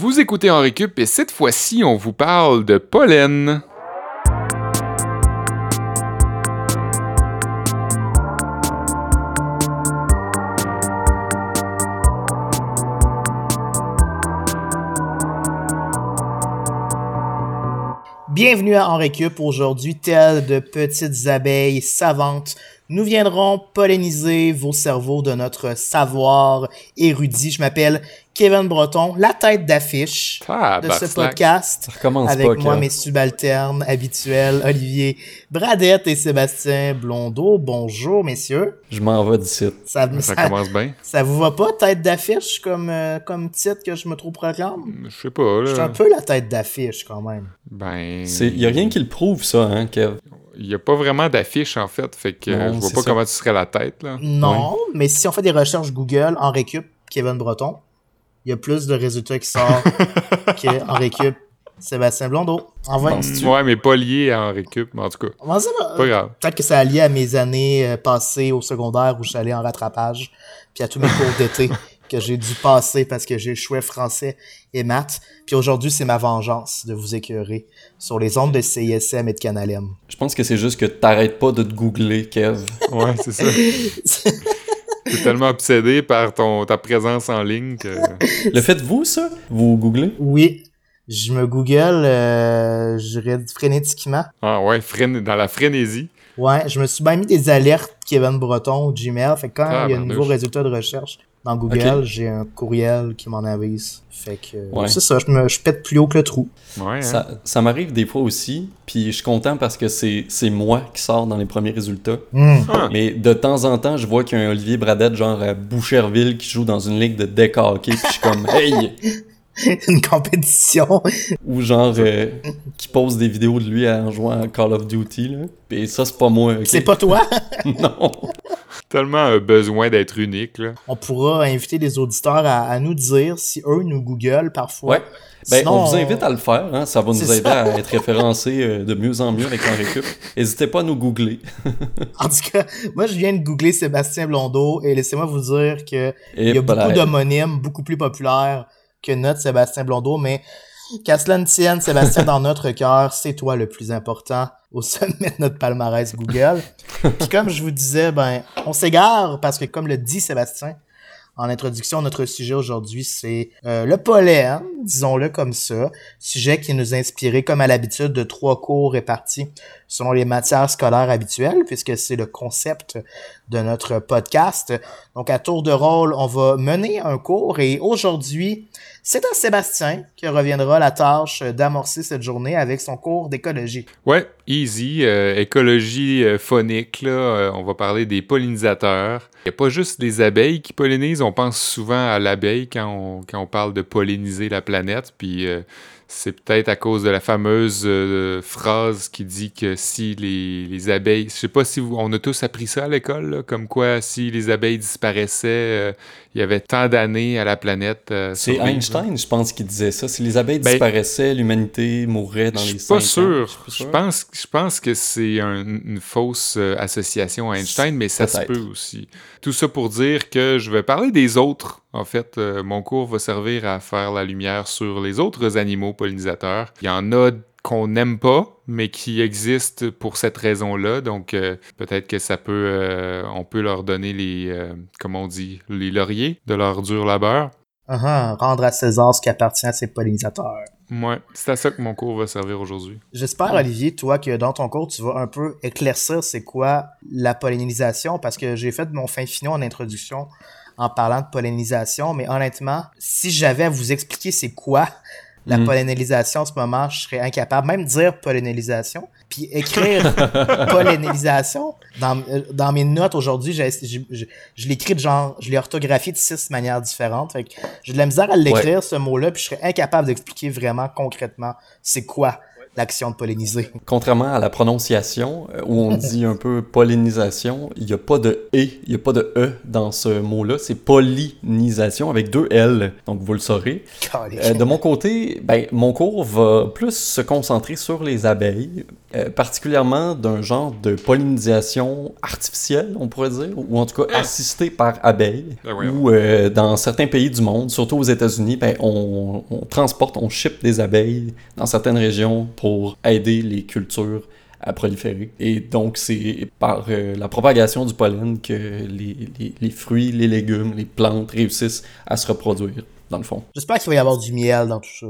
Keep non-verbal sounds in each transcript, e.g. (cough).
Vous écoutez en récup et cette fois-ci, on vous parle de pollen. Bienvenue à En Récup. Aujourd'hui, telles de petites abeilles savantes, nous viendrons polliniser vos cerveaux de notre savoir érudit. Je m'appelle Kevin Breton, la tête d'affiche Ah, de bah, ce slack. podcast. Ça recommence Avec pas, moi, mes subalternes habituels, Olivier Bradette et Sébastien Blondeau. Bonjour, messieurs. Je m'en vais d'ici. Ça, Ça ça, commence bien. ça vous va pas, tête d'affiche, comme, euh, comme titre que je me trouve proclame? Je sais pas, Je suis un là. peu la tête d'affiche, quand même. Ben. Il y a rien qui le prouve, ça, hein, Kev? Il y a pas vraiment d'affiche, en fait. Fait que Non, je vois pas ça. comment tu serais la tête, là. Non, mais si on fait des recherches Google en récup Kevin Breton, il y a plus de résultats qui sortent (laughs) qu'en récup Sébastien Blondeau. En vrai, Penses-tu? Ouais, mais pas lié à en récup, mais en tout cas. va? Pas grave. Peut-être que ça a lié à mes années euh, passées au secondaire où j'allais en rattrapage, puis à tous mes cours d'été (laughs) que j'ai dû passer parce que j'ai échoué français et maths. Puis aujourd'hui, c'est ma vengeance de vous écœurer sur les ondes de CISM et de Canal M. Je pense que c'est juste que t'arrêtes pas de te googler, Kev. Ouais, c'est ça. (laughs) T'es tellement obsédé par ton, ta présence en ligne que. Le faites-vous, ça? Vous googlez? oui, je me Google, euh, je dirais frénétiquement. Ah ouais, frén- dans la frénésie. Ouais, je me suis bien mis des alertes Kevin Breton ou Gmail. Fait que quand Ah, il y a un nouveau résultat de recherche dans Google, j'ai un courriel qui m'en avise. Fait que Ouais. c'est ça, je, me, je pète plus haut que le trou. Ouais, hein. Ça, ça m'arrive des fois aussi, puis je suis content parce que c'est c'est moi qui sors dans les premiers résultats. Hmm. Ah. Mais de temps en temps, je vois qu'il y a un Olivier Bradette, genre à Boucherville, qui joue dans une ligue de deck hockey, puis je suis comme « Hey! (laughs) (laughs) Une compétition. » Ou genre euh, qui pose des vidéos de lui en jouant à Call of Duty, là. Puis ça, c'est pas moi? C'est pas toi? (laughs) (laughs) Non! Tellement un besoin d'être unique, là. On pourra inviter des auditeurs à, à nous dire si eux nous Google parfois. Ouais. Ben, Sinon, on vous invite à le faire, hein. ça va nous aider ça. à être référencés euh, de mieux en mieux avec un récup. N'hésitez pas à nous googler. En tout cas, moi je viens de googler Sébastien Blondeau et laissez-moi vous dire que Et il y a beaucoup d'homonymes beaucoup plus populaires que notre Sébastien Blondeau, mais qu'à tienne, Sébastien, dans notre cœur, c'est toi le plus important au sommet de notre palmarès Google. Puis comme je vous disais, ben, on s'égare parce que comme le dit Sébastien en introduction, notre sujet aujourd'hui, c'est euh, le pollen, disons-le comme ça, sujet qui nous a inspiré comme à l'habitude de trois cours répartis selon les matières scolaires habituelles, puisque c'est le concept de notre podcast. Donc, à tour de rôle, on va mener un cours et aujourd'hui, c'est à Sébastien qui reviendra la tâche d'amorcer cette journée avec son cours d'écologie. Ouais, easy. euh, écologie euh, phonique, là. euh, on va parler des pollinisateurs. Il n'y a pas juste des abeilles qui pollinisent. On pense souvent à l'abeille quand on, quand on parle de polliniser la planète. Puis c'est peut-être à cause de la fameuse euh, phrase qui dit que si les, les abeilles. Je sais pas si vous- on a tous appris ça à l'école, là, comme quoi si les abeilles disparaissaient, euh, il y avait tant d'années à la planète. euh, C'est. Einstein, je pense, qui disait ça. Si les abeilles Ben, disparaissaient, l'humanité mourrait dans Je les suis pas cinq ans. sûr. Je suis pas Je sûr. pense, je pense que c'est un- une fausse association à Einstein, mais ça se peut aussi. Tout ça pour dire que je vais parler des autres. En fait, euh, mon cours va servir à faire la lumière sur les autres animaux pollinisateurs. Il y en a qu'on n'aime pas, mais qui existent pour cette raison-là. Donc, euh, peut-être que ça peut, euh, on peut leur donner les, comment on dit, les lauriers de leur dur labeur. Uh-huh, rendre à César ce qui appartient à ses pollinisateurs. Ouais, c'est à ça que mon cours va servir aujourd'hui. J'espère, Olivier, toi, que dans ton cours, tu vas un peu éclaircir c'est quoi la pollinisation, parce que j'ai fait mon fin finot en introduction en parlant de pollinisation, mais honnêtement, si j'avais à vous expliquer c'est quoi la Mm. pollinisation en ce moment, je serais incapable. Même dire pollinisation, puis écrire (laughs) pollinisation, dans, euh, dans mes notes aujourd'hui, je l'écris de genre, je l'ai orthographié de six manières différentes. Fait que j'ai de la misère à l'écrire, ce mot-là, puis je serais incapable d'expliquer vraiment concrètement c'est quoi l'action de polliniser. Contrairement à la prononciation, euh, où on (laughs) dit un peu pollinisation, il n'y a pas de « e », il n'y a pas de « e » dans ce mot-là. C'est pollinisation avec deux « l », donc vous le saurez. Euh, de mon côté, ben, mon cours va plus se concentrer sur les abeilles, euh, particulièrement d'un genre de pollinisation artificielle, on pourrait dire, ou en tout cas assistée par abeilles, ouais, ou euh, dans certains pays du monde, surtout aux États-Unis, ben, on, on transporte, on ship des abeilles dans certaines régions pour aider les cultures à proliférer. Et donc, c'est par euh, la propagation du pollen que les, les- les fruits, les légumes, les plantes réussissent à se reproduire, dans le fond. J'espère qu'il va y avoir du miel dans tout ça.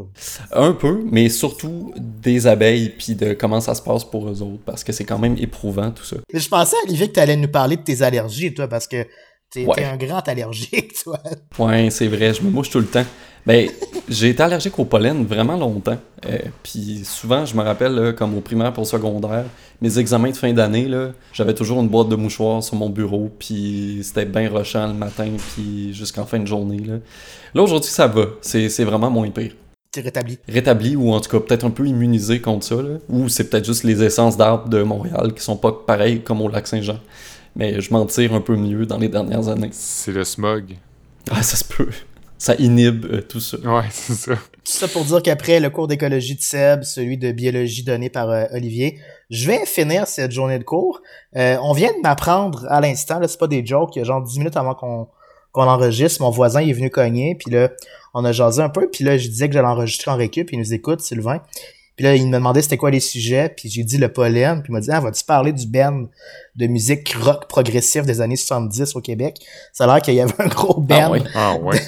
Un peu, mais surtout des abeilles, puis de comment ça se passe pour eux autres, parce que c'est quand même éprouvant tout ça. Mais je pensais, Olivier, que tu allais nous parler de tes allergies, toi, parce que t'es Ouais. un grand allergique, (laughs) toi. Ouais, c'est vrai, je me mouche tout le temps. Ben, j'ai été allergique au pollen vraiment longtemps. Euh, puis souvent, je me rappelle, là, comme au primaire pour le secondaire, mes examens de fin d'année, j'avais toujours une boîte de mouchoirs sur mon bureau, puis c'était bien rochant le matin, puis jusqu'en fin de journée. Là, là aujourd'hui, ça va. C'est c'est vraiment moins pire. T'es rétabli. Rétabli, ou en tout cas peut-être un peu immunisé contre ça, là. ou c'est peut-être juste les essences d'arbres de Montréal qui sont pas pareilles comme au lac Saint-Jean. Mais je m'en tire un peu mieux dans les dernières années. C'est le smog. Ah, ça se peut. Ça inhibe euh, tout ça. Ouais, (laughs) c'est ça. Tout ça pour dire qu'après le cours d'écologie de Seb, celui de biologie donné par euh, Olivier, je vais finir cette journée de cours. Euh, on vient de m'apprendre à l'instant, là, c'est pas des jokes, il y a genre 10 minutes avant qu'on qu'on enregistre, mon voisin il est venu cogner, puis là, on a jasé un peu, puis là, je disais que j'allais enregistrer en récup, il nous écoute, Sylvain. Puis là, il me demandait c'était quoi les sujets, puis j'ai dit le pollen, puis il m'a dit « Ah, vas-tu parler du band de musique rock progressif des années 70 au Québec? » Ça a l'air qu'il y avait un gros band Ah ouais. Ah ouais.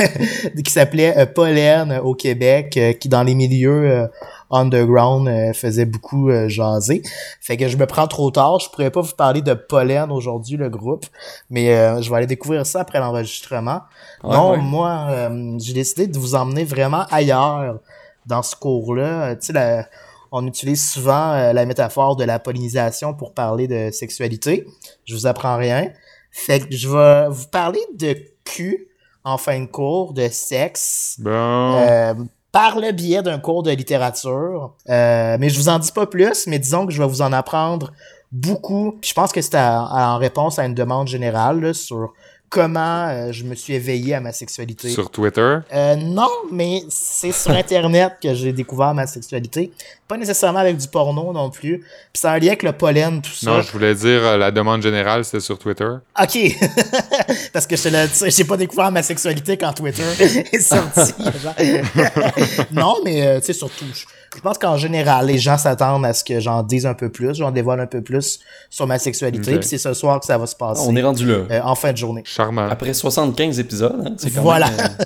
(laughs) qui s'appelait euh, Pollen euh, au Québec, euh, qui dans les milieux euh, underground faisait beaucoup jaser. Fait que je me prends trop tard, je pourrais pas vous parler de Pollen aujourd'hui, le groupe, mais je vais aller découvrir ça après l'enregistrement. Non, moi, j'ai décidé de vous emmener vraiment ailleurs dans ce cours-là. Euh, Tu sais, la- on utilise souvent euh, la métaphore de la pollinisation pour parler de sexualité. Je vous apprends rien. Fait que je vais vous parler de cul en fin de cours, de sexe, Bon. euh, par le biais d'un cours de littérature. Euh, mais je vous en dis pas plus, mais disons que je vais vous en apprendre beaucoup. Puis je pense que c'est en réponse à une demande générale là, sur comment euh, je me suis éveillé à ma sexualité. Sur Twitter? Euh, non, mais c'est sur Internet que j'ai découvert ma sexualité. Pas nécessairement avec du porno non plus. Puis c'est un lien avec le pollen, tout ça. Non, je voulais dire euh, la demande générale, c'est sur Twitter. Ok. (laughs) Parce que je j'ai pas découvert ma sexualité quand Twitter (laughs) est sorti. (laughs) non, mais euh, tu sais, surtout, je, je pense qu'en général, les gens s'attendent à ce que j'en dise un peu plus, j'en dévoile un peu plus sur ma sexualité. Puis c'est ce soir que ça va se passer. On est rendu là. euh, en fin de journée. Charmant. Après 75 épisodes, hein, c'est quand Voilà. même,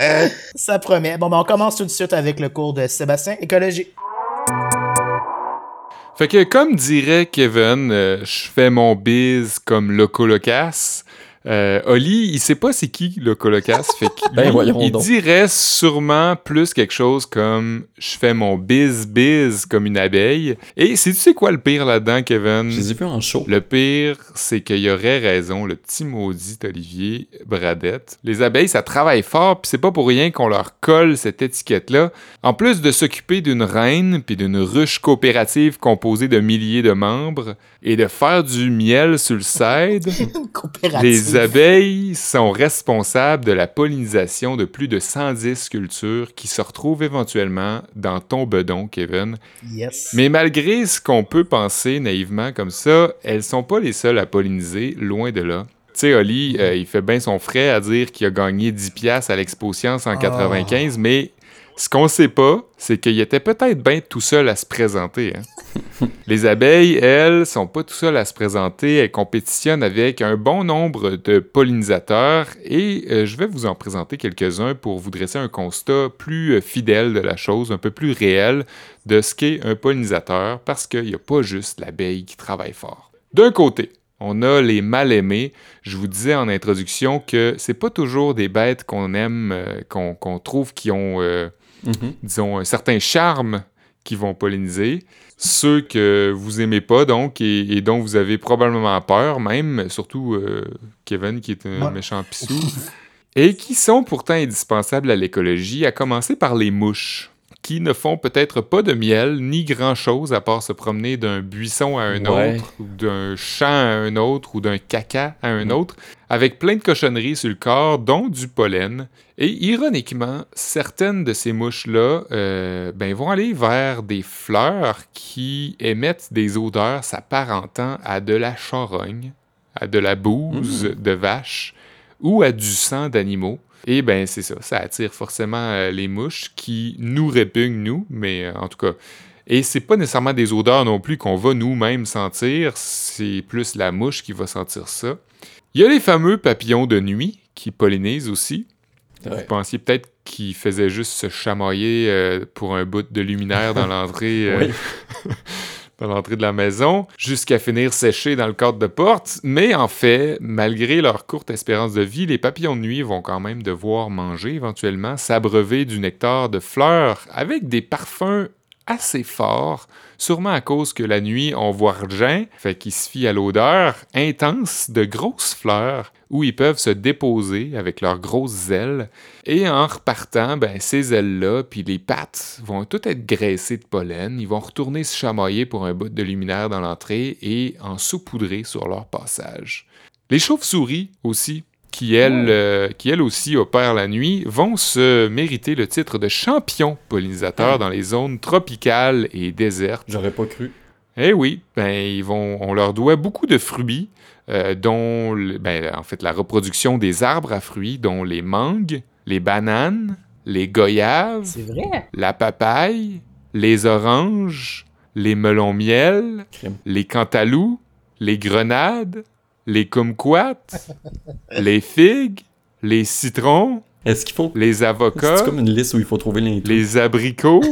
euh, (laughs) Ça promet. Bon, ben, on commence tout de suite avec le cours de Sébastien, écologie. Fait que, comme dirait Kevin, euh, je fais mon biz comme Loco Locas. Euh, Oli, il sait pas c'est qui Loco Locas. fait que (laughs) Ben lui, il donc. dirait sûrement plus quelque chose comme je fais mon biz biz comme une abeille. Et sais tu sais quoi le pire là-dedans, Kevin? je les ai vus en show. Le pire, c'est qu'il y aurait raison, le petit maudit Olivier Bradette. Les abeilles, ça travaille fort, puis c'est pas pour rien qu'on leur colle cette étiquette-là. En plus de s'occuper d'une reine, puis d'une ruche coopérative composée de milliers de membres, et de faire du miel sur le side, Une (laughs) coopérative. les abeilles sont responsables de la pollinisation de plus de 110 cultures qui se retrouvent éventuellement dans ton bedon, Kevin. Yes. Mais malgré ce qu'on peut penser naïvement comme ça, elles sont pas les seules à polliniser, loin de là. Tu sais, Oli, euh, il fait bien son frais à dire qu'il a gagné 10 piastres à l'Expo Science en 95, mais ce qu'on sait pas, c'est qu'il était peut-être bien tout seul à se présenter. hein. (laughs) les abeilles, elles, sont pas tout seules à se présenter, elles compétitionnent avec un bon nombre de pollinisateurs et euh, je vais vous en présenter quelques-uns pour vous dresser un constat plus euh, fidèle de la chose, un peu plus réel de ce qu'est un pollinisateur parce qu'il n'y a pas juste l'abeille qui travaille fort. D'un côté, on a les mal-aimés. Je vous disais en introduction que c'est pas toujours des bêtes qu'on aime, euh, qu'on trouve qui ont, euh, Mhm. disons, un certain charme qui vont polliniser. Ceux que vous aimez pas, donc, et, et dont vous avez probablement peur, même, surtout euh, Kevin qui est un Ouais. méchant pissou, et qui sont pourtant indispensables à l'écologie, à commencer par les mouches. Qui ne font peut-être pas de miel ni grand-chose à part se promener d'un buisson à un autre, ou d'un champ à un autre, ou d'un caca à un mm. autre, avec plein de cochonneries sur le corps, dont du pollen. Et ironiquement, certaines de ces mouches-là euh, ben, vont aller vers des fleurs qui émettent des odeurs s'apparentant à de la charogne, à de la bouse mm. de vache ou à du sang d'animaux. Et ben c'est ça, ça attire forcément euh, les mouches qui nous répugnent nous, mais euh, en tout cas. Et c'est pas nécessairement des odeurs non plus qu'on va nous-mêmes sentir, c'est plus la mouche qui va sentir ça. Il y a les fameux papillons de nuit qui pollinisent aussi. Vous pensiez peut-être qu'ils faisaient juste se chamailler euh, pour un bout de luminaire dans l'entrée. (laughs) dans l'entrée de la maison, jusqu'à finir séchés dans le cadre de porte. Mais en fait, malgré leur courte espérance de vie, les papillons de nuit vont quand même devoir manger éventuellement, s'abreuver du nectar de fleurs avec des parfums assez fort, sûrement à cause que la nuit, on voit rien, fait qu'il se fie à l'odeur intense de grosses fleurs où ils peuvent se déposer avec leurs grosses ailes. Et en repartant, ben, ces ailes-là, puis les pattes vont toutes être graissées de pollen. Ils vont retourner se chamailler pour un bout de luminaire dans l'entrée et en saupoudrer sur leur passage. Les chauves-souris aussi qui elle, euh, qui elle aussi opère la nuit, vont se mériter le titre de champion pollinisateur dans les zones tropicales et désertes. J'aurais pas cru. Eh oui, ben, ils vont, on leur doit beaucoup de fruits, euh, dont ben, en fait la reproduction des arbres à fruits, dont les mangues, les bananes, les goyaves, la papaye, les oranges, les melons miel, les cantalous, les grenades, les kumquats, (laughs) les figues, les citrons, Est-ce qu'il faut... les avocats, C'est comme une liste où il faut trouver les... les abricots,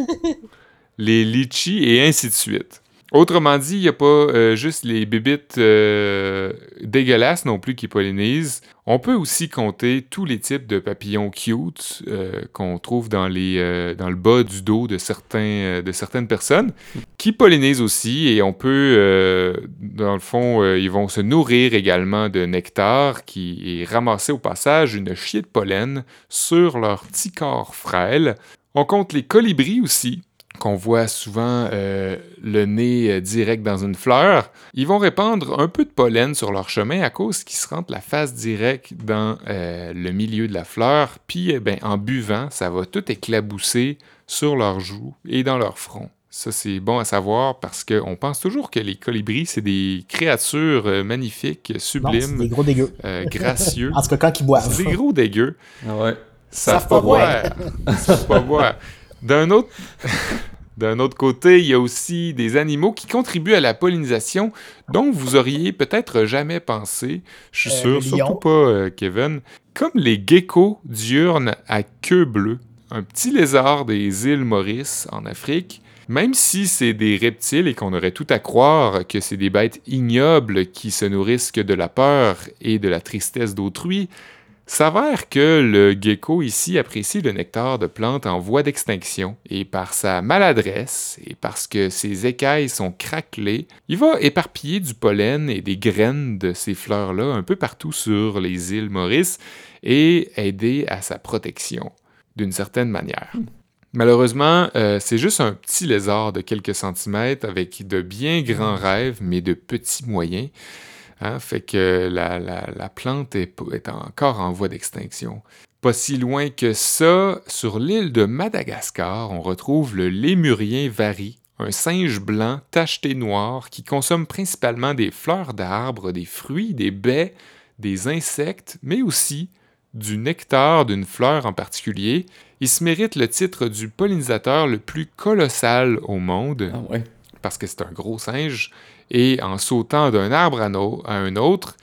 (laughs) les litchis et ainsi de suite. Autrement dit, il n'y a pas euh, juste les bébites euh, dégueulasses non plus qui pollinisent. On peut aussi compter tous les types de papillons cute euh, qu'on trouve dans, les, dans le bas du dos de certaines personnes qui pollinisent aussi et on peut, dans le fond, ils vont se nourrir également de nectar qui est ramassé au passage une chier de pollen sur leur petit corps frêle. On compte les colibris aussi, qu'on voit souvent euh, le nez euh, direct dans une fleur, ils vont répandre un peu de pollen sur leur chemin à cause qu'ils se rendent la face directe dans euh, le milieu de la fleur, puis ben, en buvant, ça va tout éclabousser sur leurs joues et dans leur front. Ça, c'est bon à savoir parce qu'on pense toujours que les colibris, c'est des créatures magnifiques, sublimes. des gros dégueux. gracieux. (laughs) en tout cas, quand ils boivent. C'est des gros dégueux. Ah ouais. Ça pas boire. Savent pas boire. D'un autre... (laughs) D'un autre côté, il y a aussi des animaux qui contribuent à la pollinisation dont vous auriez peut-être jamais pensé. Je suis euh, sûr, surtout pas euh, Kevin. Comme les geckos diurnes à queue bleue, un petit lézard des îles Maurice en Afrique. Même si c'est des reptiles et qu'on aurait tout à croire que c'est des bêtes ignobles qui se nourrissent que de la peur et de la tristesse d'autrui, S'avère que le gecko ici apprécie le nectar de plantes en voie d'extinction et par sa maladresse et parce que ses écailles sont craquelées, il va éparpiller du pollen et des graines de ces fleurs-là un peu partout sur les îles Maurice et aider à sa protection d'une certaine manière. Malheureusement, euh, c'est juste un petit lézard de quelques centimètres avec de bien grands rêves mais de petits moyens. Hein, fait que la, plante est, encore en voie d'extinction. Pas si loin que ça, sur l'île de Madagascar, on retrouve le lémurien vari, un singe blanc tacheté noir qui consomme principalement des fleurs d'arbres, des fruits, des baies, des insectes, mais aussi du nectar d'une fleur en particulier. Il se mérite le titre du pollinisateur le plus colossal au monde. Ah parce que c'est un gros singe et en sautant d'un arbre à, un autre,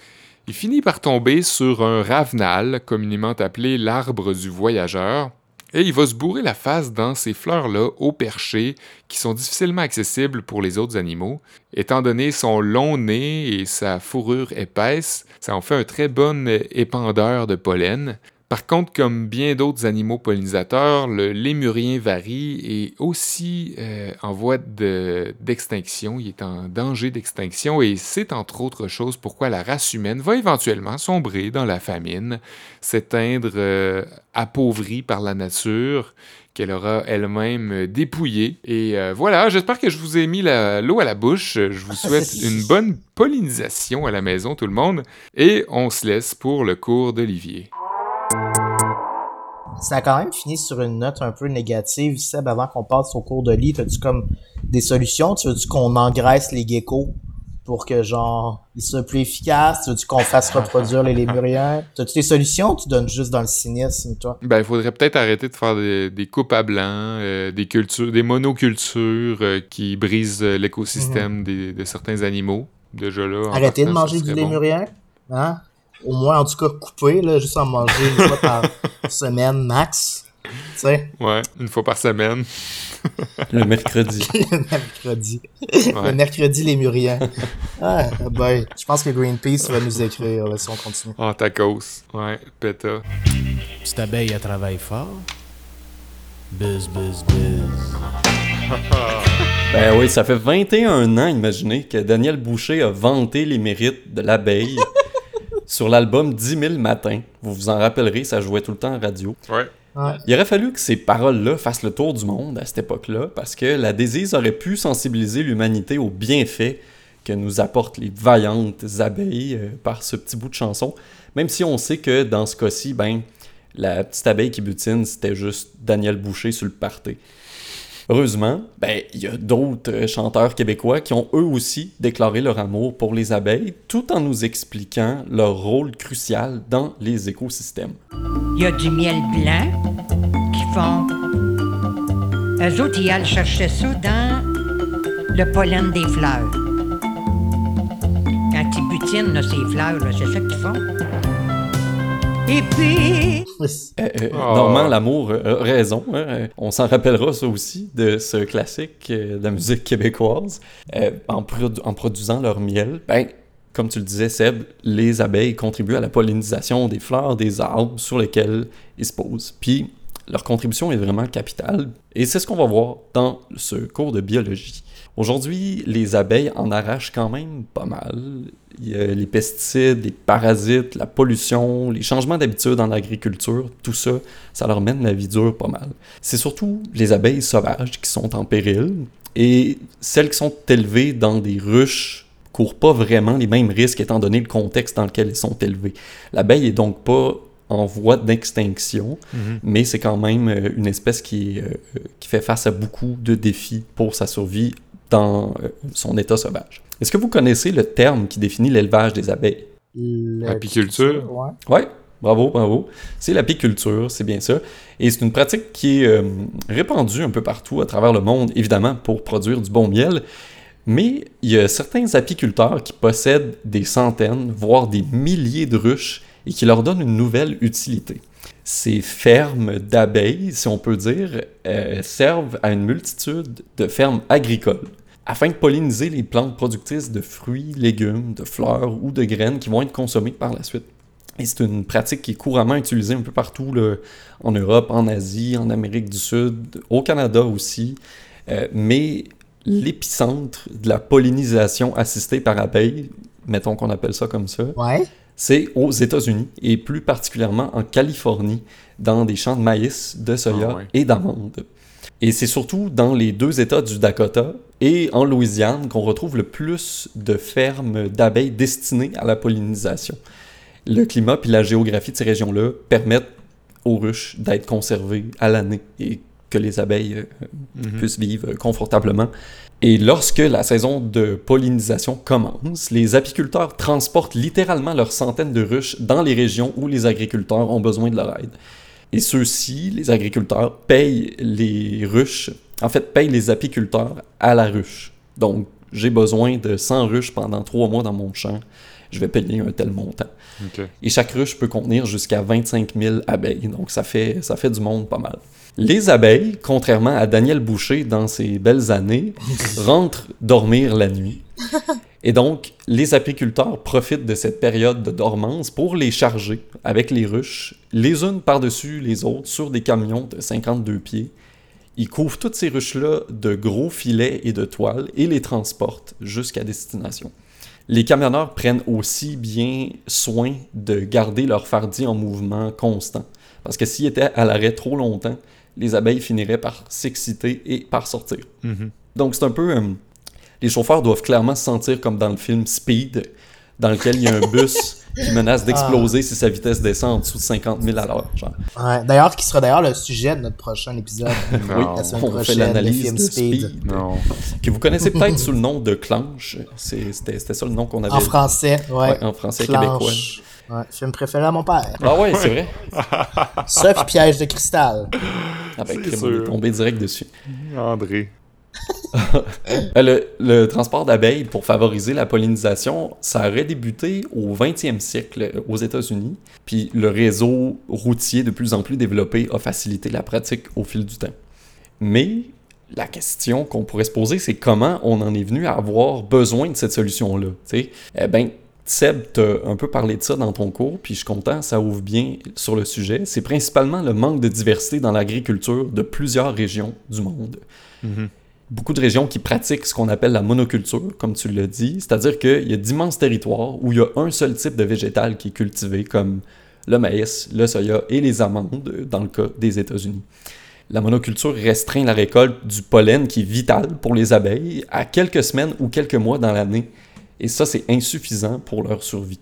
il finit par tomber sur un ravenal, communément appelé l'arbre du voyageur, et il va se bourrer la face dans ces fleurs-là au perché qui sont difficilement accessibles pour les autres animaux. Étant donné son long nez et sa fourrure épaisse, ça en fait un très bon épandeur de pollen. Par contre, comme bien d'autres animaux pollinisateurs, le lémurien varie est aussi euh, en voie d'extinction, il est en danger d'extinction et c'est entre autres choses pourquoi la race humaine va éventuellement sombrer dans la famine, s'éteindre euh, appauvrie par la nature, qu'elle aura elle-même dépouillée. Et voilà, j'espère que je vous ai mis l'eau à la bouche. Je vous souhaite (laughs) une bonne pollinisation à la maison, tout le monde. Et on se laisse pour le cours d'Olivier. Ça a quand même fini sur une note un peu négative, Seb, avant qu'on passe au cours de lit. As-tu comme des solutions? Tu veux-tu qu'on engraisse les geckos pour que, genre, ils soient plus efficaces? Tu veux-tu qu'on fasse reproduire les lémuriens? As-tu des solutions ou tu donnes juste dans le cynisme, toi? Ben, il faudrait peut-être arrêter de faire des, coupes à blanc, euh, des cultures, des monocultures euh, qui brisent l'écosystème mhm. de certains animaux. Déjà là. Arrêter de manger du lémurien? Hein? Au moins, en tout cas, couper, là, juste en manger une fois par (laughs) semaine max. Tu sais? Ouais, une fois par semaine. Le mercredi. (laughs) le mercredi. Le mercredi, les muriens. Ah, ben, je pense que Greenpeace va nous écrire là, si on continue. Ah, ta cause. Ouais, péta. Petite abeille, elle travaille fort. Buzz, buzz, buzz. (laughs) ben oui, ça fait 21 ans, imaginez, que Daniel Boucher a vanté les mérites de l'abeille sur l'album 10 000 matins. Vous vous en rappellerez, ça jouait tout le temps en radio. Ouais. Il aurait fallu que ces paroles-là fassent le tour du monde à cette époque-là, parce que la désise aurait pu sensibiliser l'humanité aux bienfaits que nous apportent les vaillantes abeilles euh, par ce petit bout de chanson, même si on sait que dans ce cas-ci, ben, la petite abeille qui butine, c'était juste Daniel Boucher sur le party. Heureusement, ben, il y a d'autres chanteurs québécois qui ont eux aussi déclaré leur amour pour les abeilles, tout en nous expliquant leur rôle crucial dans les écosystèmes. Il y a du miel blanc qui font. Eux autres, ils allaient chercher ça dans le pollen des fleurs. Quand ils butinent ces fleurs, c'est ça qu'ils font. Et puis... Euh, euh, oh. Normand Lamour a raison. Hein. On s'en rappellera ça aussi de ce classique euh, de la musique québécoise. en, en, produisant leur miel, ben, comme tu le disais, Seb, les abeilles contribuent à la pollinisation des fleurs, des arbres sur lesquels ils se posent. Puis leur contribution est vraiment capitale. Et c'est ce qu'on va voir dans ce cours de biologie. Aujourd'hui, les abeilles en arrachent quand même pas mal. Il y a les pesticides, les parasites, la pollution, les changements d'habitude en agriculture, tout ça, ça leur mène la vie dure pas mal. C'est surtout les abeilles sauvages qui sont en péril, et celles qui sont élevées dans des ruches courent pas vraiment les mêmes risques étant donné le contexte dans lequel elles sont élevées. L'abeille est donc pas en voie d'extinction, mhm. mais c'est quand même euh, une espèce qui, euh, qui fait face à beaucoup de défis pour sa survie dans euh, son état sauvage. Est-ce que vous connaissez le terme qui définit l'élevage des abeilles? L'apiculture? Ouais. ouais. Bravo, bravo. C'est l'apiculture, c'est bien ça. Et c'est une pratique qui est répandue un peu partout à travers le monde, évidemment, pour produire du bon miel. Mais il y a certains apiculteurs qui possèdent des centaines, voire des milliers de ruches et qui leur donnent une nouvelle utilité. Ces fermes d'abeilles, si on peut dire, euh, servent à une multitude de fermes agricoles afin de polliniser les plantes productrices de fruits, légumes, de fleurs ou de graines qui vont être consommées par la suite. Et c'est une pratique qui est couramment utilisée un peu partout en Europe, en Asie, en Amérique du Sud, au Canada aussi. Euh, mais l'épicentre de la pollinisation assistée par abeilles, mettons qu'on appelle ça comme ça, ouais c'est aux États-Unis et plus particulièrement en Californie, dans des champs de maïs, de soya ah et d'amandes. Et c'est surtout dans les deux États du Dakota et en Louisiane qu'on retrouve le plus de fermes d'abeilles destinées à la pollinisation. Le climat et la géographie de ces régions-là permettent aux ruches d'être conservées à l'année et que les abeilles euh, mhm. puissent vivre confortablement. Et lorsque la saison de pollinisation commence, les apiculteurs transportent littéralement leurs centaines de ruches dans les régions où les agriculteurs ont besoin de leur aide. Et ceux-ci, les agriculteurs, payent les ruches, en fait, payent les apiculteurs à la ruche. Donc, j'ai besoin de 100 ruches pendant 3 mois dans mon champ, je vais payer un tel montant. Et chaque ruche peut contenir jusqu'à 25 000 abeilles, donc ça fait, ça fait du monde pas mal. Les abeilles, contrairement à Daniel Boucher dans ses belles années, (laughs) rentrent dormir la nuit. Et donc, les apiculteurs profitent de cette période de dormance pour les charger avec les ruches, les unes par-dessus les autres, sur des camions de 52 pieds. Ils couvrent toutes ces ruches-là de gros filets et de toiles et les transportent jusqu'à destination. Les camionneurs prennent aussi bien soin de garder leur fardi en mouvement constant. Parce que s'ils étaient à l'arrêt trop longtemps, les abeilles finiraient par s'exciter et par sortir. Mhm. Donc c'est un peu... euh, les chauffeurs doivent clairement se sentir comme dans le film Speed, dans lequel il y a un bus (laughs) qui menace d'exploser si sa vitesse descend en dessous de 50 000 à l'heure. genre. Ouais, d'ailleurs, qui sera d'ailleurs le sujet de notre prochain épisode. (laughs) Non. la semaine On fait prochaine, l'analyse film de Speed. Speed, Non. que vous connaissez peut-être sous le nom de Clanche. C'est- C'était c'était ça le nom qu'on avait En français, ouais. Ouais, en français québécois. Ouais, film préféré à mon père. Ah ouais, c'est vrai. (laughs) Ça, puis Piège de cristal. Avec C'est on est sûr. tombé direct dessus. André. (laughs) Euh, Le, le transport d'abeilles pour favoriser la pollinisation, ça aurait débuté au 20e siècle aux États-Unis, puis le réseau routier de plus en plus développé a facilité la pratique au fil du temps. Mais la question qu'on pourrait se poser, c'est comment on en est venu à avoir besoin de cette solution-là. tu sais? Eh ben, Seb, t'as un peu parlé de ça dans ton cours, puis je suis content, ça ouvre bien sur le sujet. C'est principalement le manque de diversité dans l'agriculture de plusieurs régions du monde Mhm. beaucoup de régions qui pratiquent ce qu'on appelle la monoculture, comme tu l'as dit, c'est-à-dire qu'il y a d'immenses territoires où il y a un seul type de végétal qui est cultivé, comme le maïs, le soya et les amandes, dans le cas des États-Unis. La monoculture restreint la récolte du pollen qui est vital pour les abeilles à quelques semaines ou quelques mois dans l'année, et ça c'est insuffisant pour leur survie.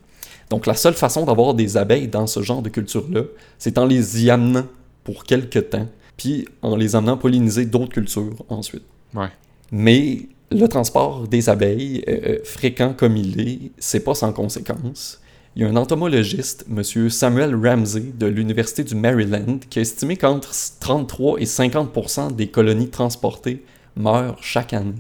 Donc la seule façon d'avoir des abeilles dans ce genre de culture-là, c'est en les y amenant pour quelques temps, puis en les amenant polliniser d'autres cultures ensuite. Ouais. Mais le transport des abeilles, euh, fréquent comme il est, c'est pas sans conséquences. Il y a un entomologiste, M. Samuel Ramsey, de l'Université du Maryland, qui a estimé qu'entre 33 et 50 des colonies transportées meurent chaque année.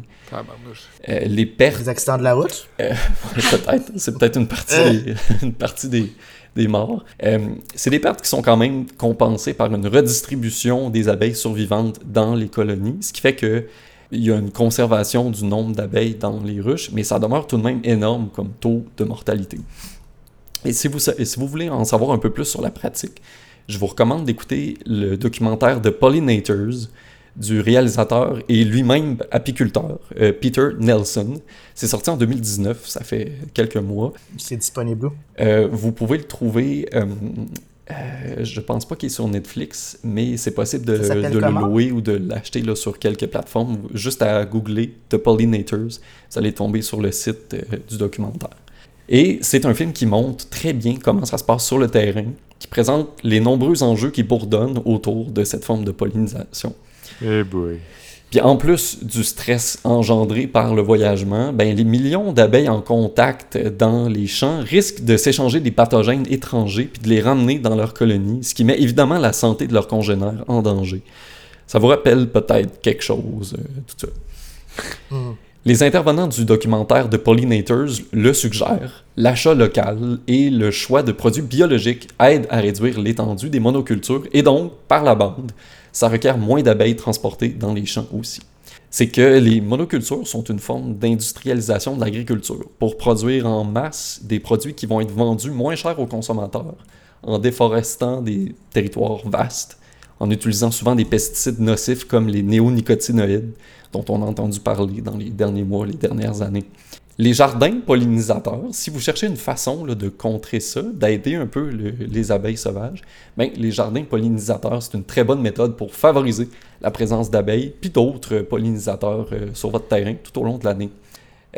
Euh, les pertes Les accidents de la route? peut-être, c'est peut-être une partie des, (laughs) une partie des, des morts. Euh, c'est des pertes qui sont quand même compensées par une redistribution des abeilles survivantes dans les colonies, ce qui fait que il y a une conservation du nombre d'abeilles dans les ruches, mais ça demeure tout de même énorme comme taux de mortalité. Et si vous, si voulez en savoir un peu plus sur la pratique, je vous recommande d'écouter le documentaire The Pollinators du réalisateur et lui-même apiculteur, euh, Peter Nelson. C'est sorti en 2019, ça fait quelques mois. C'est disponible? Euh, vous pouvez le trouver. euh, euh, je pense pas qu'il est sur Netflix, mais c'est possible de, de le louer ou de l'acheter sur quelques plateformes. Juste à googler The Pollinators, vous allez tomber sur le site du documentaire. Et c'est un film qui montre très bien comment ça se passe sur le terrain, qui présente les nombreux enjeux qui bourdonnent autour de cette forme de pollinisation. Eh boy. Puis en plus du stress engendré par le voyagement, ben les millions d'abeilles en contact dans les champs risquent de s'échanger des pathogènes étrangers puis de les ramener dans leur colonie, ce qui met évidemment la santé de leurs congénères en danger. Ça vous rappelle peut-être quelque chose, euh, tout ça. Hmm. Les intervenants du documentaire de Pollinators le suggèrent. L'achat local et le choix de produits biologiques aident à réduire l'étendue des monocultures et donc, par la bande, ça requiert moins d'abeilles transportées dans les champs aussi. C'est que les monocultures sont une forme d'industrialisation de l'agriculture pour produire en masse des produits qui vont être vendus moins cher aux consommateurs en déforestant des territoires vastes, en utilisant souvent des pesticides nocifs comme les néonicotinoïdes dont on a entendu parler dans les derniers mois, les dernières années. Les jardins pollinisateurs, si vous cherchez une façon de contrer ça, d'aider un peu le- les abeilles sauvages, ben, les jardins pollinisateurs, c'est une très bonne méthode pour favoriser la présence d'abeilles puis d'autres pollinisateurs euh, sur votre terrain tout au long de l'année.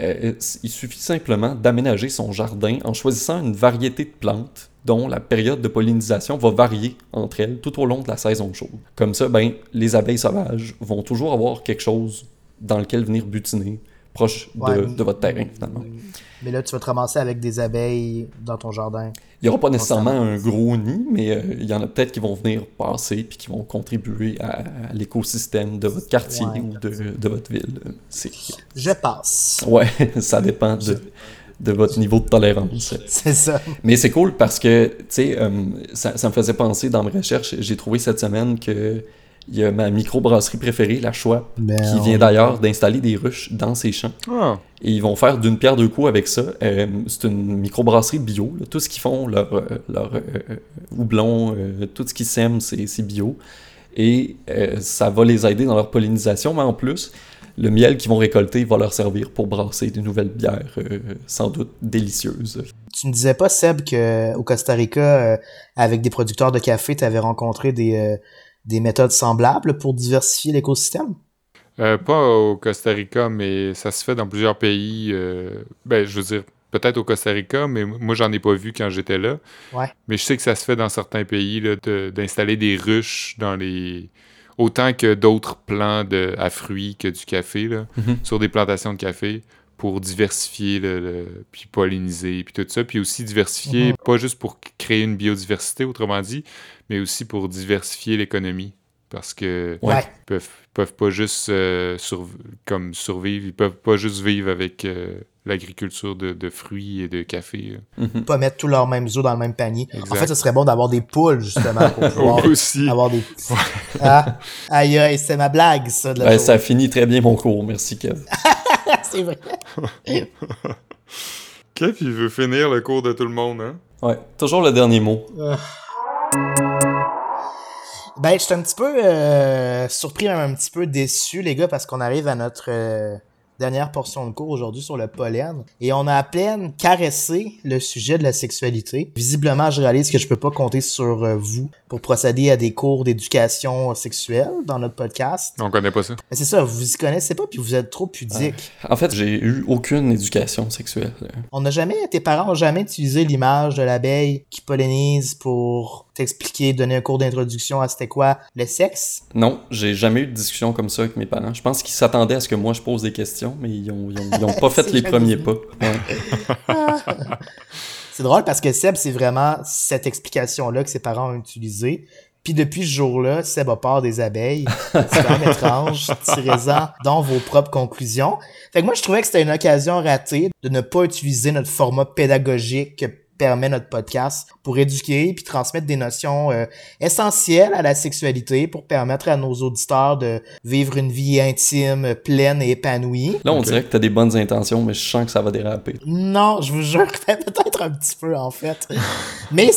Euh, il suffit simplement d'aménager son jardin en choisissant une variété de plantes dont la période de pollinisation va varier entre elles tout au long de la saison chaude. Comme ça, ben, les abeilles sauvages vont toujours avoir quelque chose dans lequel venir butiner, proche de, Ouais, de votre terrain finalement. Mais là, tu vas te ramasser avec des abeilles dans ton jardin. Il n'y aura pas nécessairement un gros nid, mais euh, il y en a peut-être qui vont venir passer puis qui vont contribuer à, à l'écosystème de votre quartier Ouais. ou de, de votre ville. Je passe. Ouais, (laughs) ça dépend de, de votre niveau de tolérance. (laughs) C'est ça. Mais c'est cool parce que, tu sais, euh, ça, ça me faisait penser dans mes recherches, j'ai trouvé cette semaine que il y a ma microbrasserie préférée, la Schwab, Ben, qui vient d'ailleurs d'installer des ruches dans ses champs. Ah. Et ils vont faire d'une pierre deux coups avec ça. Euh, c'est une microbrasserie bio. là. Tout ce qu'ils font, leur, euh, leur euh, euh, houblon, euh, tout ce qu'ils sèment, c'est c'est bio. Et euh, ça va les aider dans leur pollinisation, mais en plus, le miel qu'ils vont récolter va leur servir pour brasser de nouvelles bières, euh, sans doute délicieuses. Tu ne disais pas, Seb, qu'au Costa Rica, euh, avec des producteurs de café, tu avais rencontré des, euh, des méthodes semblables pour diversifier l'écosystème? Euh, pas au Costa Rica, mais ça se fait dans plusieurs pays. Euh, ben, je veux dire, peut-être au Costa Rica, mais moi, j'en ai pas vu quand j'étais là. Ouais. Mais je sais que ça se fait dans certains pays d'installer des ruches dans les. Autant que d'autres plants de, à fruits que du café, là, Mhm. sur des plantations de café, pour diversifier, le, le- puis polliniser, puis tout ça. Puis aussi diversifier, Mhm. pas juste pour créer une biodiversité, autrement dit, mais aussi pour diversifier l'économie. Parce que Ouais. Ouais. ils peuvent, peuvent pas juste euh, surv- comme survivre, ils peuvent pas juste vivre avec euh, l'agriculture de, de fruits et de café. là. Mhm. Pas mettre tous leurs mêmes œufs dans le même panier. Exact. En fait, ce serait bon d'avoir des poules, justement, pour (laughs) pouvoir aussi. avoir des petits... Ah, aïe, aïe, c'est ma blague, ça, de la Ouais, journée. ça finit très bien mon cours, merci Kev. (laughs) (laughs) c'est vrai. (laughs) Kev, il veut finir le cours de tout le monde, hein? Ouais, toujours le dernier mot. Ben, je suis un petit peu euh, surpris, même un petit peu déçu, les gars, parce qu'on arrive à notre euh, dernière portion de cours aujourd'hui sur le pollen. Et on a à peine caressé le sujet de la sexualité. Visiblement, je réalise que je peux pas compter sur euh, vous pour procéder à des cours d'éducation sexuelle dans notre podcast. On connaît pas ça. Mais c'est ça, vous y connaissez pas, puis vous êtes trop pudique. En fait, j'ai eu aucune éducation sexuelle. On n'a jamais, tes parents ont jamais utilisé l'image de l'abeille qui pollinise pour t'expliquer, donner un cours d'introduction à c'était quoi le sexe? Non, j'ai jamais eu de discussion comme ça avec mes parents. Je pense qu'ils s'attendaient à ce que moi je pose des questions, mais ils ont, ils ont, ils ont pas (laughs) fait C'est les premiers pas. Ouais. (laughs) C'est drôle parce que Seb, c'est vraiment cette explication-là que ses parents ont utilisée. Puis depuis ce jour-là, Seb a peur des abeilles. C'est quand même (laughs) étrange. Tirez-en dans vos propres conclusions. Fait que moi, je trouvais que c'était une occasion ratée de ne pas utiliser notre format pédagogique que permet notre podcast pour éduquer puis transmettre des notions euh, essentielles à la sexualité pour permettre à nos auditeurs de vivre une vie intime, pleine et épanouie. Là, on dirait que t'as des bonnes intentions, mais je sens que ça va déraper. Non, je vous jure, peut-être un petit peu en fait. Mais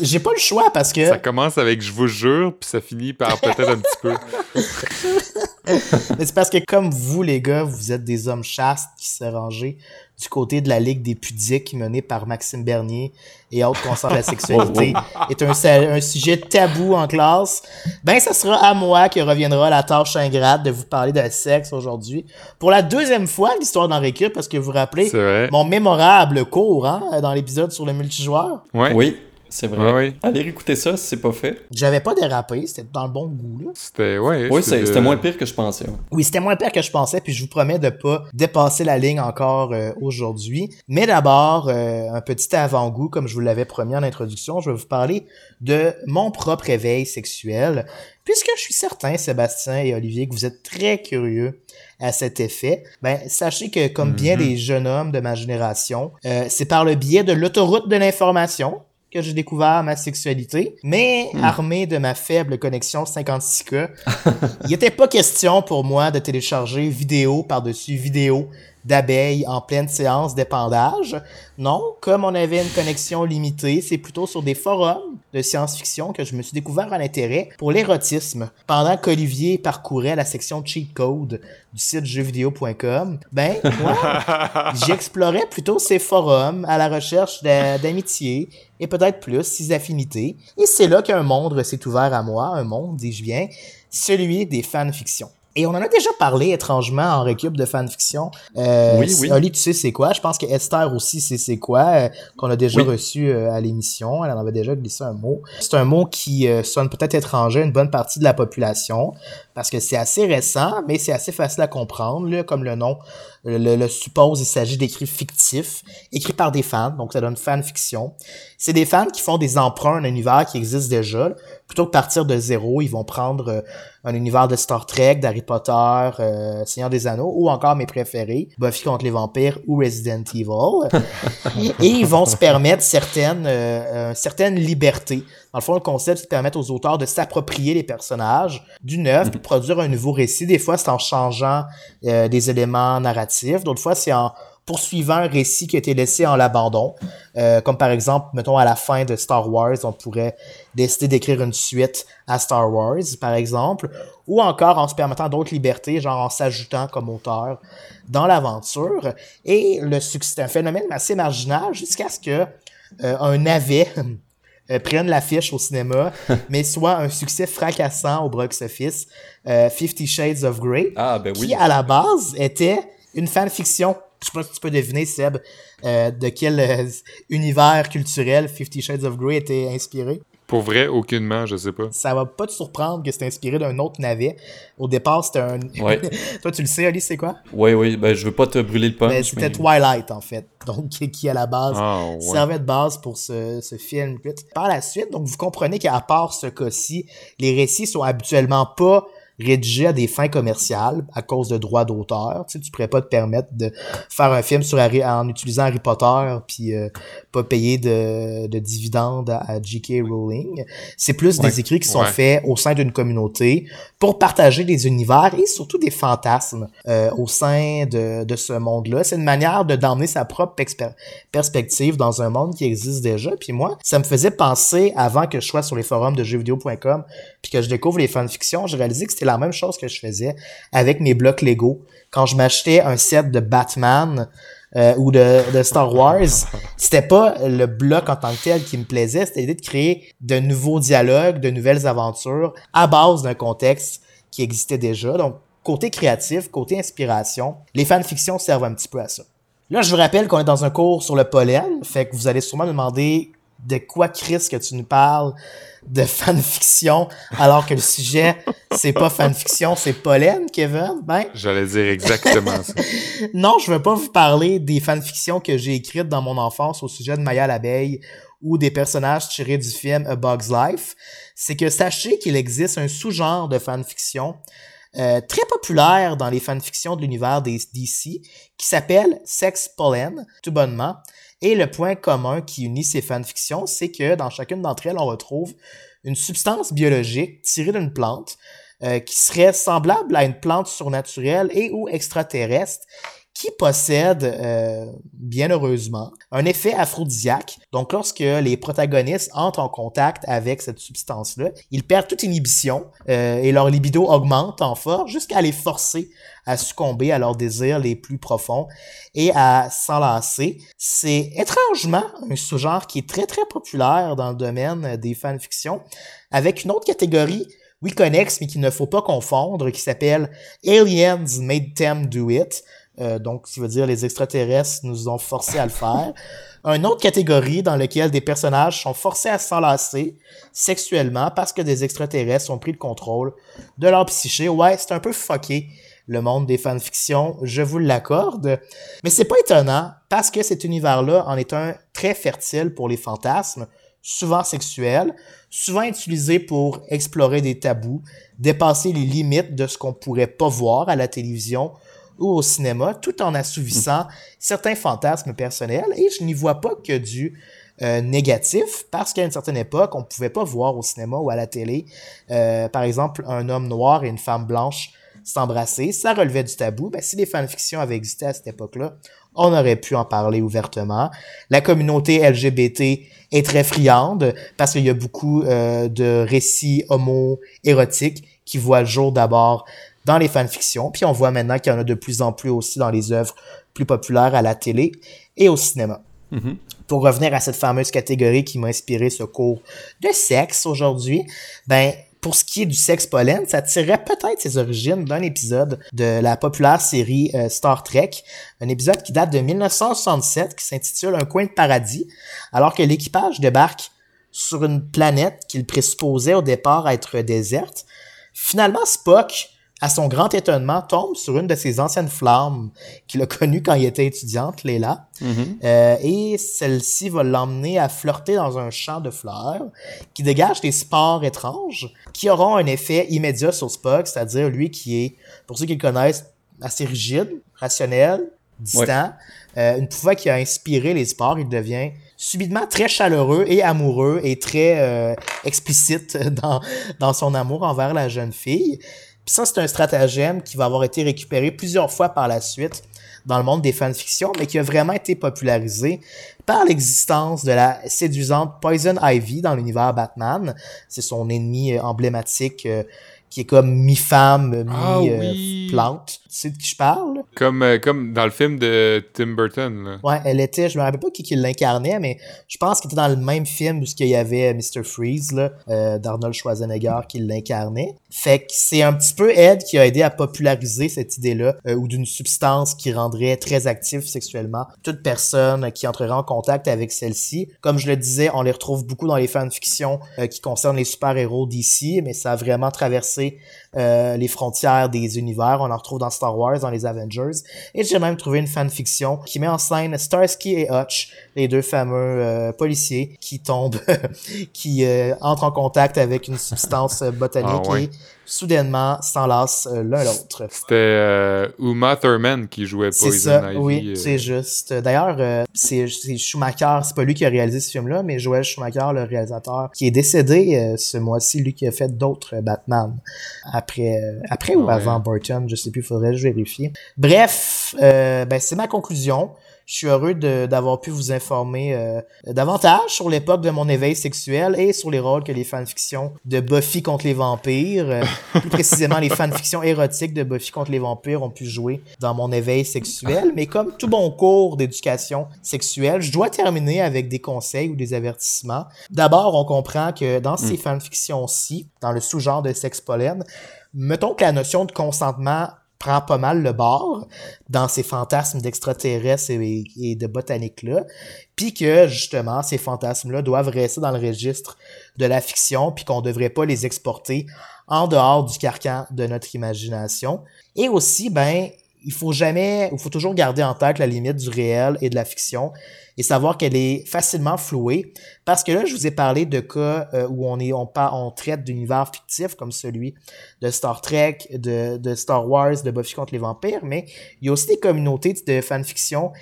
j'ai pas le choix parce que Ça commence avec je vous jure, puis ça finit par peut-être un petit peu. (laughs) mais c'est parce que comme vous les gars, vous êtes des hommes chastes qui se rangés du côté de la Ligue des pudiques menée par Maxime Bernier et autres concernant la sexualité (laughs) est un, sa- un sujet tabou en classe. Ben ça sera à moi que reviendra la tâche ingrate de vous parler de sexe aujourd'hui pour la deuxième fois l'histoire d'en récup parce que vous vous rappelez mon mémorable cours hein, dans l'épisode sur le multijoueur? Ouais. Oui, c'est vrai. Ouais, ouais. Allez réécouter ça si c'est pas fait. J'avais pas dérapé, c'était dans le bon goût là. C'était, ouais. Oui, c'était c'est- de- c'était moins pire que je pensais. ouais. Oui, c'était moins pire que je pensais, puis je vous promets de pas dépasser la ligne encore euh, aujourd'hui. Mais d'abord, euh, un petit avant-goût, comme je vous l'avais promis en introduction, je vais vous parler de mon propre éveil sexuel, puisque je suis certain, Sébastien et Olivier, que vous êtes très curieux à cet effet. Ben, sachez que comme bien les jeunes hommes de ma génération, euh, c'est par le biais de l'autoroute de l'information que j'ai découvert ma sexualité, mais armé de ma faible connexion 56K, (laughs) il n'était pas question pour moi de télécharger vidéo par-dessus vidéo d'abeilles en pleine séance d'épandage. Non, comme on avait une connexion limitée, c'est plutôt sur des forums de science-fiction que je me suis découvert un intérêt pour l'érotisme. Pendant qu'Olivier parcourait la section cheat code du site jeuxvideo.com, ben moi, (laughs) j'explorais plutôt ces forums à la recherche d'a- d'amitié et peut-être plus ses affinités. Et c'est là qu'un monde s'est ouvert à moi, un monde, dis-je bien, celui des fanfictions. Et on en a déjà parlé étrangement en récup de fanfiction. Euh, Oui, oui. Oli, tu sais c'est quoi? Je pense que Esther aussi sait c'est quoi, euh, qu'on a déjà Oui. reçu euh, à l'émission. Elle en avait déjà glissé un mot. C'est un mot qui euh, sonne peut-être étranger à une bonne partie de la population parce que c'est assez récent, mais c'est assez facile à comprendre. Là, comme le nom le, le suppose, il s'agit d'écrits fictifs, écrits par des fans, donc ça donne fanfiction. C'est des fans qui font des emprunts à un univers qui existe déjà. Plutôt que partir de zéro, ils vont prendre euh, un univers de Star Trek, d'Harry Potter, euh, Seigneur des Anneaux, ou encore mes préférés, Buffy contre les vampires ou Resident Evil. (laughs) Et ils vont se permettre certaines, euh, euh, certaines libertés. Dans le fond, le concept, c'est de permettre aux auteurs de s'approprier les personnages du neuf, de produire un nouveau récit. Des fois, c'est en changeant euh, des éléments narratifs. D'autres fois, c'est en poursuivant un récit qui a été laissé en l'abandon. Euh, comme par exemple, mettons, à la fin de Star Wars, on pourrait décider d'écrire une suite à Star Wars, par exemple, ou encore en se permettant d'autres libertés, genre en s'ajoutant comme auteur dans l'aventure. Et le succès, c'est un phénomène assez marginal jusqu'à ce que euh, un navet euh, prenne l'affiche au cinéma, (laughs) mais soit un succès fracassant au box-office, euh, Fifty Shades of Grey, ah, ben oui. qui à la base était une fanfiction. Je sais pas si tu peux deviner, Seb, euh, de quel euh, univers culturel Fifty Shades of Grey était inspiré. Pour vrai, aucunement, je sais pas. Ça va pas te surprendre que c'est inspiré d'un autre navet. Au départ, c'était un. Ouais. (laughs) Toi, tu le sais, Ali, c'est quoi? Oui, oui, ben je veux pas te brûler le punch. Ben, c'était Twilight, en fait. Donc, (laughs) qui à la base Ah, ouais. servait de base pour ce, ce film. Par la suite, donc vous comprenez qu'à part ce cas-ci, les récits sont habituellement pas rédigés à des fins commerciales à cause de droits d'auteur. Tu sais, tu pourrais pas te permettre de faire un film sur Harry- en utilisant Harry Potter puis euh, pas payer de, de dividendes à, J.K. Rowling. C'est plus Ouais. des écrits qui sont Ouais. faits au sein d'une communauté pour partager des univers et surtout des fantasmes euh, au sein de, de ce monde-là. C'est une manière de d'emmener sa propre perspective dans un monde qui existe déjà. Puis moi, ça me faisait penser, avant que je sois sur les forums de jeuxvideo.com, puis que je découvre les fanfictions, j'ai réalisé que c'était la même chose que je faisais avec mes blocs Lego. Quand je m'achetais un set de Batman euh, ou de, de Star Wars, c'était pas le bloc en tant que tel qui me plaisait, c'était l'idée de créer de nouveaux dialogues, de nouvelles aventures à base d'un contexte qui existait déjà. Donc, côté créatif, côté inspiration, les fanfictions servent un petit peu à ça. Là, je vous rappelle qu'on est dans un cours sur le pollen, fait que vous allez sûrement me demander de quoi, Chris, que tu nous parles de fanfiction, alors que le sujet, c'est pas fanfiction, c'est pollen, Kevin? Ben, J'allais dire exactement ça. (laughs) non, je veux pas vous parler des fanfictions que j'ai écrites dans mon enfance au sujet de Maya l'abeille ou des personnages tirés du film A Bug's Life. C'est que sachez qu'il existe un sous-genre de fanfiction euh, très populaire dans les fanfictions de l'univers des DC qui s'appelle Sex Pollen, tout bonnement. Et le point commun qui unit ces fanfictions, c'est que dans chacune d'entre elles, on retrouve une substance biologique tirée d'une plante euh, qui serait semblable à une plante surnaturelle et ou extraterrestre qui possède, euh, bien heureusement, un effet aphrodisiaque. Donc, lorsque les protagonistes entrent en contact avec cette substance-là, ils perdent toute inhibition euh, et leur libido augmente en force jusqu'à les forcer à succomber à leurs désirs les plus profonds et à s'enlacer. C'est étrangement un sous-genre qui est très très populaire dans le domaine des fanfictions, avec une autre catégorie oui connexe, mais qu'il ne faut pas confondre, qui s'appelle Aliens Made Them Do It. Euh, donc, ce qui veut dire les extraterrestres nous ont forcés à le faire. Une autre catégorie dans laquelle des personnages sont forcés à s'enlacer sexuellement parce que des extraterrestres ont pris le contrôle de leur psyché. Ouais, c'est un peu fucké le monde des fanfictions, je vous l'accorde. Mais c'est pas étonnant parce que cet univers-là en est un très fertile pour les fantasmes, souvent sexuels, souvent utilisés pour explorer des tabous, dépasser les limites de ce qu'on pourrait pas voir à la télévision ou au cinéma, tout en assouvissant certains fantasmes personnels. Et je n'y vois pas que du euh, négatif, parce qu'à une certaine époque, on pouvait pas voir au cinéma ou à la télé, euh, par exemple, un homme noir et une femme blanche s'embrasser. Ça relevait du tabou. Ben, si les fanfictions avaient existé à cette époque-là, on aurait pu en parler ouvertement. La communauté LGBT est très friande parce qu'il y a beaucoup euh, de récits homo-érotiques qui voient le jour d'abord dans les fanfictions. Puis on voit maintenant qu'il y en a de plus en plus aussi dans les œuvres plus populaires à la télé et au cinéma. Mhm. Pour revenir à cette fameuse catégorie qui m'a inspiré ce cours de sexe aujourd'hui, ben pour ce qui est du sexe pollen, ça tirerait peut-être ses origines d'un épisode de la populaire série euh, Star Trek, un épisode qui date de 1967 qui s'intitule Un coin de paradis, alors que l'équipage débarque sur une planète qu'il présupposait au départ être déserte. Finalement, Spock, à son grand étonnement, tombe sur une de ses anciennes flammes qu'il a connues quand il était étudiante, Léla. Mhm. Euh, et celle-ci va l'emmener à flirter dans un champ de fleurs qui dégage des spores étranges qui auront un effet immédiat sur Spock, c'est-à-dire lui qui est, pour ceux qui le connaissent, assez rigide, rationnel, distant. Euh, une fois qu'il a inspiré les spores, il devient subitement très chaleureux et amoureux et très euh, explicite (laughs) dans, dans son amour envers la jeune fille. Puis ça, c'est un stratagème qui va avoir été récupéré plusieurs fois par la suite dans le monde des fanfictions, mais qui a vraiment été popularisé par l'existence de la séduisante Poison Ivy dans l'univers Batman. C'est son ennemi euh, emblématique euh, qui est comme mi-femme, mi... Sais de qui je parle? Comme, euh, comme dans le film de Tim Burton. Là. Ouais, elle était, je me rappelle pas qui, qui l'incarnait, mais je pense qu'il était dans le même film où il y avait Mr. Freeze, là, euh, d'Arnold Schwarzenegger qui l'incarnait. Fait que c'est un petit peu Ed qui a aidé à populariser cette idée-là, euh, ou d'une substance qui rendrait très actif sexuellement toute personne qui entrerait en contact avec celle-ci. Comme je le disais, on les retrouve beaucoup dans les fanfictions euh, qui concernent les super-héros d'ici, mais ça a vraiment traversé les frontières des univers. On en retrouve dans Star Wars, dans les Avengers. Et j'ai même trouvé une fanfiction qui met en scène Starsky et Hutch, les deux fameux euh, policiers qui tombent, (laughs) qui euh, entrent en contact avec une substance botanique Ah ouais. et soudainement s'enlacent euh, l'un l'autre. C'était euh, Uma Thurman qui jouait C'est Poison ça, Ivy. oui, euh, c'est juste. D'ailleurs, euh, c'est c'est Schumacher, c'est pas lui qui a réalisé ce film-là, mais Joel Schumacher, le réalisateur, qui est décédé euh, ce mois-ci, lui qui a fait d'autres euh, Batman. Après, euh, après ou avant Burton, je sais plus, faudrait que je vérifie. Bref, euh, ben, c'est ma conclusion. Je suis heureux d'avoir pu vous informer euh, davantage sur l'époque de mon éveil sexuel et sur les rôles que les fanfictions de Buffy contre les vampires, euh, (laughs) plus précisément les fanfictions érotiques de Buffy contre les vampires ont pu jouer dans mon éveil sexuel. Mais comme tout bon cours d'éducation sexuelle, je dois terminer avec des conseils ou des avertissements. D'abord, on comprend que dans ces fanfictions-ci, dans le sous-genre de sex pollen, mettons que la notion de consentement prend pas mal le bord dans ces fantasmes d'extraterrestres et, de botanique-là, puis que justement ces fantasmes-là doivent rester dans le registre de la fiction, puis qu'on devrait pas les exporter en dehors du carcan de notre imagination. Et aussi, ben, il faut jamais, il faut toujours garder en tête la limite du réel et de la fiction et savoir qu'elle est facilement flouée. Parce que là, je vous ai parlé de cas euh, où on est, on, on traite d'univers fictifs comme celui de Star Trek, de, de Star Wars, de Buffy contre les vampires, mais il y a aussi des communautés de fanfiction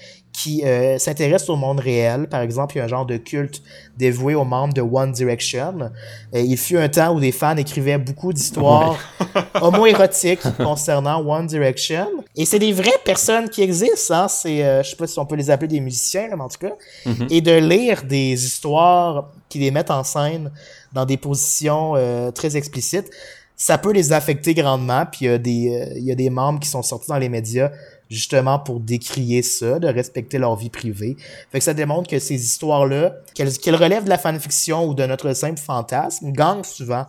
qui euh, s'intéressent au monde réel. Par exemple, il y a un genre de culte dévoué aux membres de One Direction. Il fut un temps où des fans écrivaient beaucoup d'histoires homo-érotiques (laughs) concernant One Direction. Et c'est des vraies personnes qui existent. Hein? C'est, euh, je sais pas si on peut les appeler des musiciens, là, mais en tout cas. Et de lire des histoires qui les mettent en scène dans des positions euh, très explicites, ça peut les affecter grandement. Puis il y, a des, euh, il y a des membres qui sont sortis dans les médias justement pour décrier ça, de respecter leur vie privée. Fait que ça démontre que ces histoires-là, qu'elles relèvent de la fanfiction ou de notre simple fantasme, gagnent souvent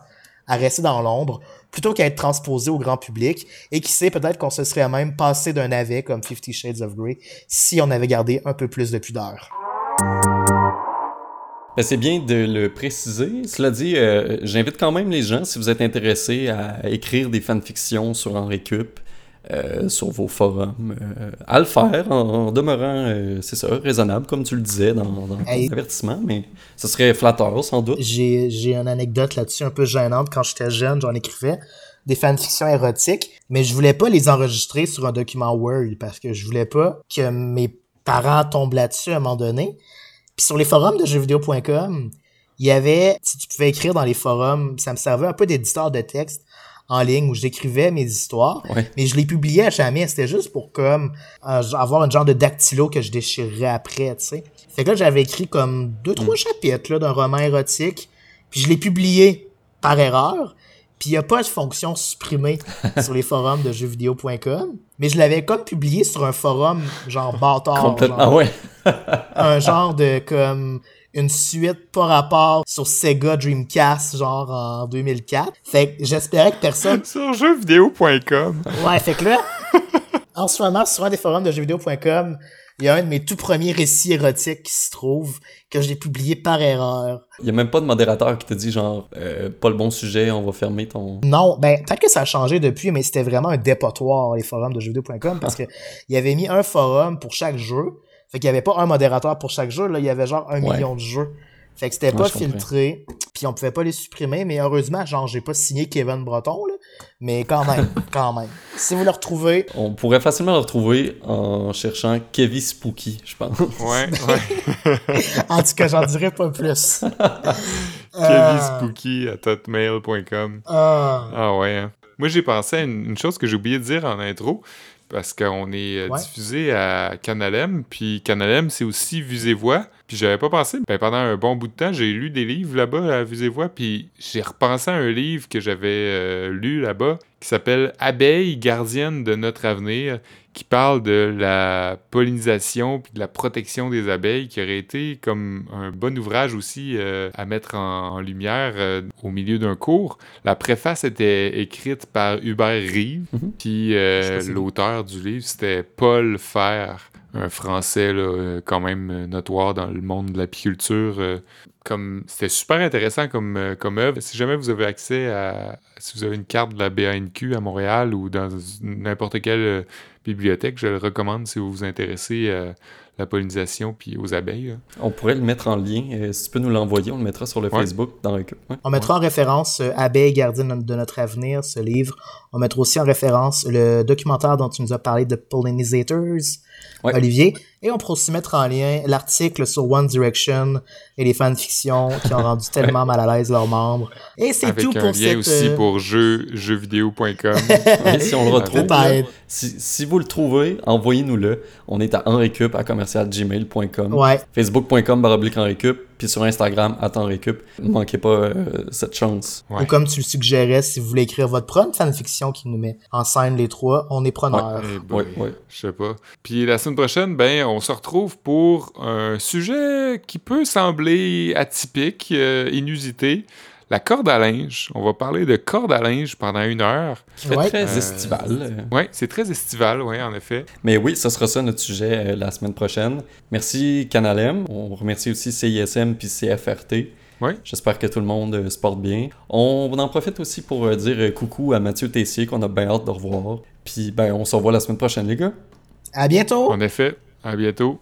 à rester dans l'ombre plutôt qu'à être transposées au grand public. Et qui sait, peut-être qu'on se serait même passé d'un navet comme Fifty Shades of Grey si on avait gardé un peu plus de pudeur. Ben, c'est bien de le préciser. Cela dit, euh, j'invite quand même les gens, si vous êtes intéressés à écrire des fanfictions sur Henri Cup, euh, sur vos forums, euh, à le faire en, en demeurant, euh, c'est ça, raisonnable, comme tu le disais dans, dans ton avertissement, mais ce serait flatteur, sans doute. J'ai, j'ai une anecdote là-dessus un peu gênante. Quand j'étais jeune, j'en écrivais des fanfictions érotiques, mais je voulais pas les enregistrer sur un document Word parce que je voulais pas que mes parents tombent là-dessus à un moment donné. Puis sur les forums de jeuxvideo.com, il y avait, si tu pouvais écrire dans les forums, ça me servait un peu d'éditeur de texte en ligne où j'écrivais mes histoires, Ouais. mais je les publiais à jamais. C'était juste pour comme euh, avoir un genre de dactylo que je déchirerais après, tu sais. Fait que là, j'avais écrit comme deux, trois chapitres là, d'un roman érotique, puis je l'ai publié par erreur. Puis il n'y a pas de fonction supprimée (laughs) sur les forums de jeuxvideo.com, mais je l'avais comme publié sur un forum genre bâtard. Complètement. genre ouais. un (laughs) genre de comme une suite par rapport sur Sega Dreamcast genre en 2004. Fait que j'espérais que personne (laughs) Sur jeuxvideo.com. Ouais, fait que là (laughs) en ce moment sur un des forums de jeuxvideo.com, il y a un de mes tout premiers récits érotiques qui se trouve que j'ai publié par erreur. Il y a même pas de modérateur qui te dit genre, euh, pas le bon sujet, on va fermer ton. Non, ben peut-être que ça a changé depuis, mais c'était vraiment un dépotoir les forums de jeuxvideo.com parce (laughs) que il avait mis un forum pour chaque jeu. Fait qu'il y avait pas un modérateur pour chaque jeu, là, il y avait genre un Ouais. million de jeux. Fait que c'était Ouais, pas filtré, puis on pouvait pas les supprimer, mais heureusement, genre, j'ai pas signé Kevin Breton, là, mais quand même, (laughs) quand même. Si vous le retrouvez, On pourrait facilement le retrouver en cherchant Kevin Spooky, je pense. Ouais, (laughs) ouais. en tout cas, j'en dirai pas plus. (laughs) KevinSpooky à hotmail.com. Ah. Ah ouais. hein. Moi, j'ai pensé à une, une chose que j'ai oublié de dire en intro, parce qu'on est euh, Ouais. diffusé à Canalem, puis Canalem, c'est aussi Vues et Voix. Puis j'avais pas pensé, ben, pendant un bon bout de temps, j'ai lu des livres là-bas à Vues et Voix, puis j'ai repensé à un livre que j'avais euh, lu là-bas, qui s'appelle Abeilles gardiennes de notre avenir, qui parle de la pollinisation puis de la protection des abeilles, qui aurait été comme un bon ouvrage aussi euh, à mettre en, lumière euh, au milieu d'un cours. La préface était écrite par Hubert Rive, Mhm. puis euh, l'auteur du livre, c'était Paul Fer, un Français euh, quand même euh, notoire dans le monde de l'apiculture. euh, c'était super intéressant comme, comme œuvre. Si jamais vous avez accès à si vous avez une carte de la BANQ à Montréal ou dans n'importe quelle bibliothèque, je le recommande si vous vous intéressez à la pollinisation puis aux abeilles. là. On pourrait le mettre en lien. Euh, si tu peux nous l'envoyer, on le mettra sur le Ouais. Facebook dans Récup. Ouais. On mettra en référence euh, Abeille gardienne de notre avenir, ce livre. On mettra aussi en référence le documentaire dont tu nous as parlé de Pollinators, Ouais. Olivier. Et on pourra aussi mettre en lien l'article sur One Direction et les fanfictions qui ont rendu (laughs) tellement mal à l'aise leurs membres. Et c'est Avec tout un pour lien cette... aussi euh, pour jeux, jeuxvideo.com. (laughs) Si on le retrouve, si, si vous le trouvez, envoyez-nous-le. On est à enrecup à commercialgmail.com. Ouais. Facebook.com baroblique enrecup. Puis sur Instagram, à enrecup. Ne manquez pas euh, cette chance. Ouais. Ou comme tu le suggérais, si vous voulez écrire votre propre fanfiction qui nous met en scène les trois, on est preneur. Eh boy, Ouais, ouais. Je sais pas. Puis la semaine prochaine, ben, on se retrouve pour un sujet qui peut sembler atypique, euh, inusité. La corde à linge. On va parler de corde à linge pendant une heure. Fait Ouais. très Euh, estival. euh. Ouais, c'est très estival, ouais, en effet. Mais oui, ce sera ça notre sujet euh, la semaine prochaine. Merci Canal M. On remercie aussi CISM puis CFRT. Ouais. J'espère que tout le monde euh, se porte bien. On en profite aussi pour euh, dire coucou à Mathieu Tessier qu'on a bien hâte de revoir. Puis ben on se revoit la semaine prochaine les gars. À bientôt! En effet. À bientôt.